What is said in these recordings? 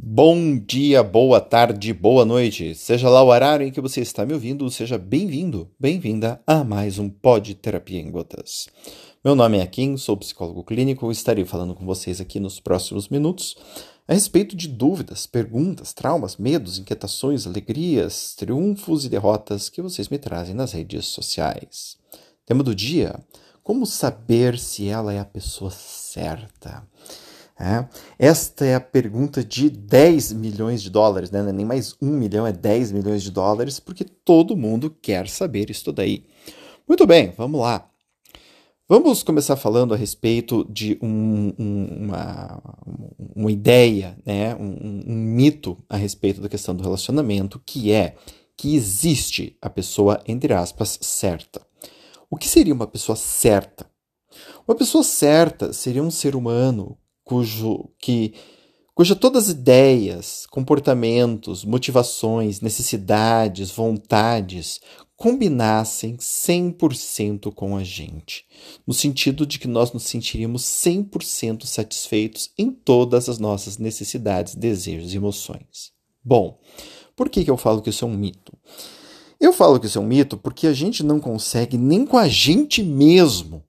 Bom dia, boa tarde, boa noite. Seja lá o horário em que você está me ouvindo, seja bem-vindo, bem-vinda a mais um Pod Terapia em Gotas. Meu nome é Kim, sou psicólogo clínico e estarei falando com vocês aqui nos próximos minutos a respeito de dúvidas, perguntas, traumas, medos, inquietações, alegrias, triunfos e derrotas que vocês me trazem nas redes sociais. Tema do dia: como saber se ela é a pessoa certa? É. Esta é a pergunta de 10 milhões de dólares, né? Não é nem mais um milhão, é 10 milhões de dólares, porque todo mundo quer saber isso daí. Muito bem, vamos lá. Vamos começar falando a respeito de um, um, uma, uma ideia, né? Um, um mito a respeito da questão do relacionamento, que é que existe a pessoa, entre aspas, certa. O que seria uma pessoa certa? Uma pessoa certa seria um ser humano cujo que cuja todas as ideias, comportamentos, motivações, necessidades, vontades combinassem 100% com a gente, no sentido de que nós nos sentiríamos 100% satisfeitos em todas as nossas necessidades, desejos e emoções. Bom, por que, que eu falo que isso é um mito? Eu falo que isso é um mito porque a gente não consegue nem com a gente mesmo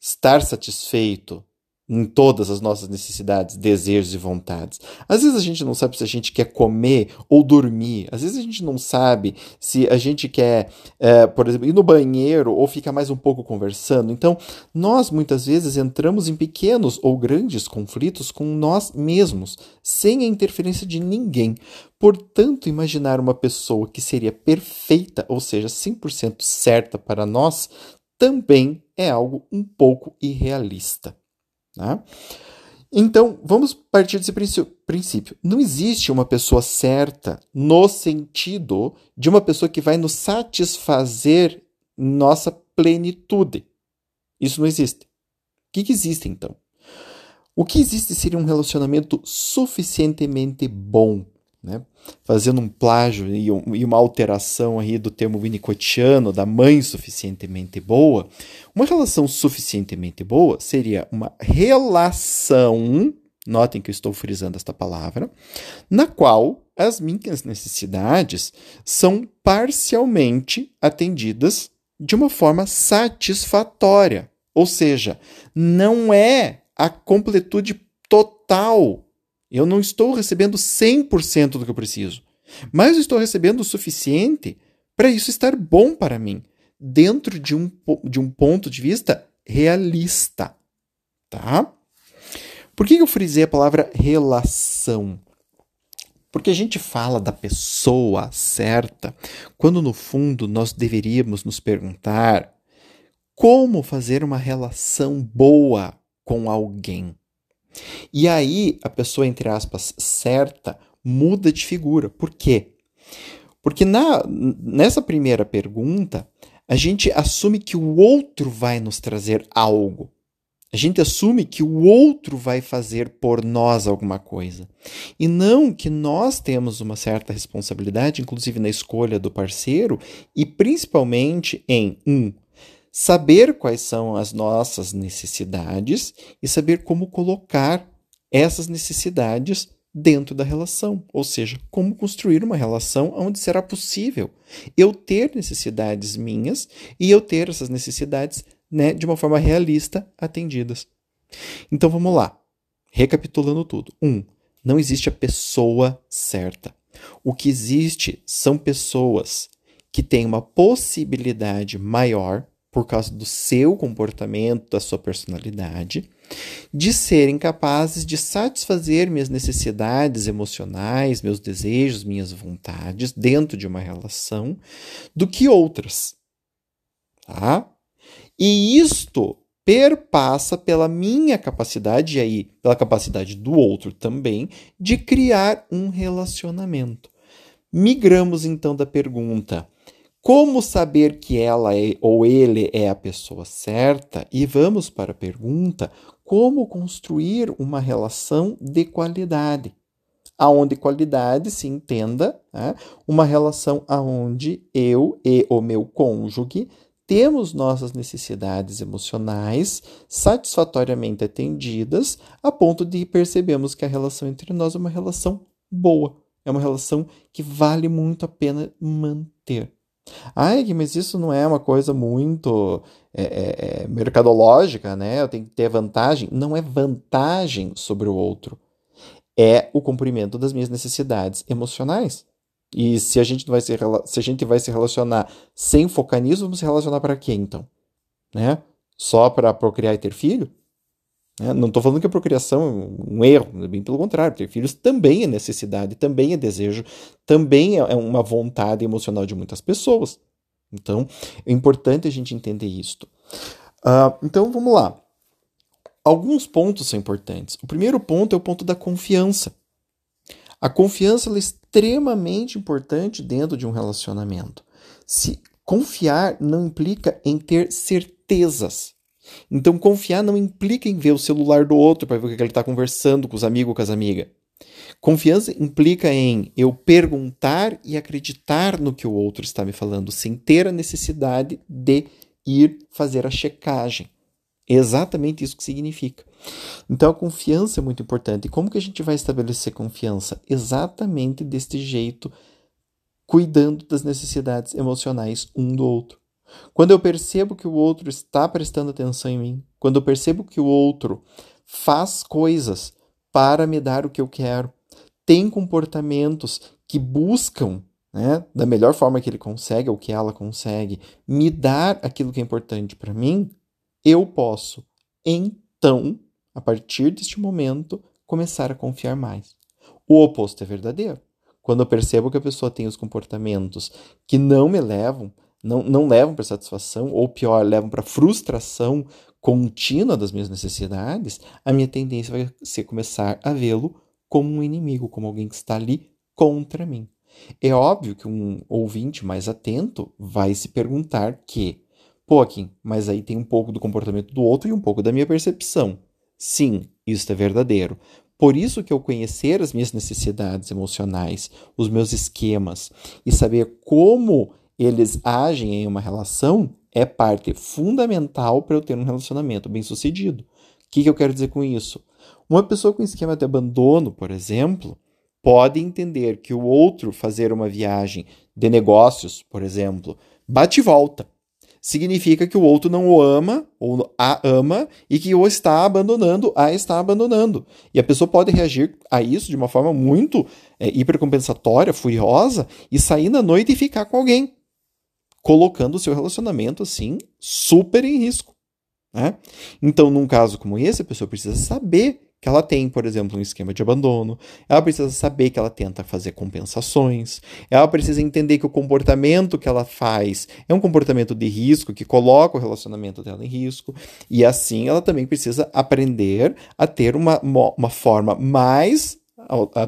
estar satisfeito em todas as nossas necessidades, desejos e vontades. Às vezes a gente não sabe se a gente quer comer ou dormir. Às vezes a gente não sabe se a gente quer, é, por exemplo, ir no banheiro ou ficar mais um pouco conversando. Então, nós muitas vezes entramos em pequenos ou grandes conflitos com nós mesmos, sem a interferência de ninguém. Portanto, imaginar uma pessoa que seria perfeita, ou seja, 100% certa para nós, também é algo um pouco irrealista. Né? Então, vamos partir desse princípio. Não existe uma pessoa certa no sentido de uma pessoa que vai nos satisfazer nossa plenitude. Isso não existe. O que, que existe então? O que existe seria um relacionamento suficientemente bom né? fazendo um plágio e, um, e, uma alteração aí do termo winnicottiano da mãe suficientemente boa, uma relação suficientemente boa seria uma relação, notem que eu estou frisando esta palavra, na qual as minhas necessidades são parcialmente atendidas de uma forma satisfatória. Ou seja, não é a completude total eu não estou recebendo 100% do que eu preciso, mas estou recebendo o suficiente para isso estar bom para mim, dentro de um, de um ponto de vista realista. Tá? Por que eu frisei a palavra relação? Porque a gente fala da pessoa certa, quando no fundo nós deveríamos nos perguntar como fazer uma relação boa com alguém. E aí a pessoa, entre aspas, certa, muda de figura. Por quê? Porque na, nessa primeira pergunta, a gente assume que o outro vai nos trazer algo. A gente assume que o outro vai fazer por nós alguma coisa. E não que nós temos uma certa responsabilidade, inclusive na escolha do parceiro, e principalmente em um saber quais são as nossas necessidades e saber como colocar essas necessidades dentro da relação, ou seja, como construir uma relação onde será possível eu ter necessidades minhas e eu ter essas necessidades né, de uma forma realista atendidas. Então vamos lá, recapitulando tudo. Um, não existe a pessoa certa. O que existe são pessoas que têm uma possibilidade maior por causa do seu comportamento, da sua personalidade, de serem capazes de satisfazer minhas necessidades emocionais, meus desejos, minhas vontades dentro de uma relação, do que outras. Tá? E isto perpassa pela minha capacidade, e aí pela capacidade do outro também, de criar um relacionamento. Migramos então da pergunta como saber que ela é, ou ele é a pessoa certa? E vamos para a pergunta: como construir uma relação de qualidade? Aonde qualidade se entenda né? uma relação aonde eu e o meu cônjuge temos nossas necessidades emocionais satisfatoriamente atendidas, a ponto de percebermos que a relação entre nós é uma relação boa, é uma relação que vale muito a pena manter. Ai, mas isso não é uma coisa muito é, é, é, mercadológica, né? Eu tenho que ter vantagem. Não é vantagem sobre o outro. É o cumprimento das minhas necessidades emocionais. E se a gente vai se, se a gente vai se relacionar sem focar nisso, vamos se relacionar para quê então? Né? Só para procriar e ter filho? Né? Não estou falando que a procriação é um erro, bem pelo contrário. Ter filhos também é necessidade, também é desejo, também é uma vontade emocional de muitas pessoas. Então, é importante a gente entender isto. Uh, então, vamos lá. Alguns pontos são importantes. O primeiro ponto é o ponto da confiança. A confiança é extremamente importante dentro de um relacionamento. Se confiar não implica em ter certezas. Então, confiar não implica em ver o celular do outro para ver o que ele está conversando com os amigos ou com as amigas. Confiança implica em eu perguntar e acreditar no que o outro está me falando, sem ter a necessidade de ir fazer a checagem. É exatamente isso que significa. Então a confiança é muito importante. E como que a gente vai estabelecer confiança? Exatamente deste jeito, cuidando das necessidades emocionais um do outro. Quando eu percebo que o outro está prestando atenção em mim, quando eu percebo que o outro faz coisas para me dar o que eu quero, tem comportamentos que buscam, né, da melhor forma que ele consegue ou que ela consegue, me dar aquilo que é importante para mim, eu posso, então, a partir deste momento, começar a confiar mais. O oposto é verdadeiro. Quando eu percebo que a pessoa tem os comportamentos que não me levam, não, não levam para satisfação, ou pior, levam para frustração contínua das minhas necessidades, a minha tendência vai ser começar a vê-lo como um inimigo, como alguém que está ali contra mim. É óbvio que um ouvinte mais atento vai se perguntar que, pô, Kim, mas aí tem um pouco do comportamento do outro e um pouco da minha percepção. Sim, isso é verdadeiro. Por isso que eu conhecer as minhas necessidades emocionais, os meus esquemas e saber como eles agem em uma relação é parte fundamental para eu ter um relacionamento bem sucedido. O que, que eu quero dizer com isso? Uma pessoa com esquema de abandono, por exemplo, pode entender que o outro fazer uma viagem de negócios, por exemplo, bate e volta significa que o outro não o ama ou a ama e que o está abandonando, a está abandonando. E a pessoa pode reagir a isso de uma forma muito é, hipercompensatória, furiosa e sair na noite e ficar com alguém, colocando o seu relacionamento assim super em risco. Né? Então, num caso como esse, a pessoa precisa saber que ela tem, por exemplo, um esquema de abandono, ela precisa saber que ela tenta fazer compensações, ela precisa entender que o comportamento que ela faz é um comportamento de risco, que coloca o relacionamento dela em risco, e assim ela também precisa aprender a ter uma, uma forma mais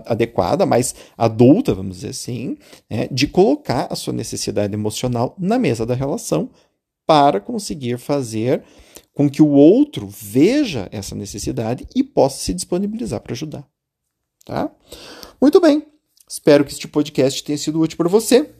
adequada, mais adulta, vamos dizer assim, né, de colocar a sua necessidade emocional na mesa da relação para conseguir fazer com que o outro veja essa necessidade e possa se disponibilizar para ajudar. Tá? Muito bem. Espero que este podcast tenha sido útil para você.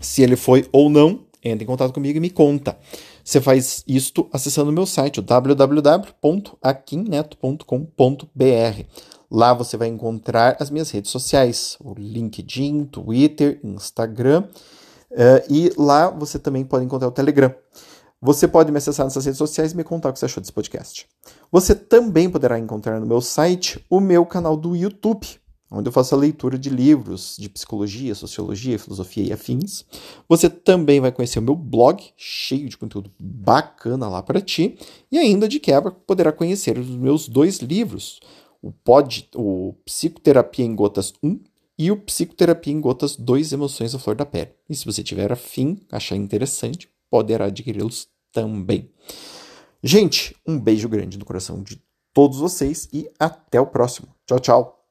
Se ele foi ou não, entre em contato comigo e me conta. Você faz isto acessando o meu site, www.aquinneto.com.br. Lá você vai encontrar as minhas redes sociais, o LinkedIn, Twitter, Instagram. Uh, e lá você também pode encontrar o Telegram. Você pode me acessar nessas redes sociais e me contar o que você achou desse podcast. Você também poderá encontrar no meu site o meu canal do YouTube, onde eu faço a leitura de livros de psicologia, sociologia, filosofia e afins. Você também vai conhecer o meu blog, cheio de conteúdo bacana lá para ti. E ainda de quebra, poderá conhecer os meus dois livros, o, Pod, o Psicoterapia em Gotas 1 e o Psicoterapia em Gotas 2 Emoções à Flor da Pele. E se você tiver afim, achar interessante, poderá adquiri-los também. Gente, um beijo grande no coração de todos vocês e até o próximo. Tchau, tchau.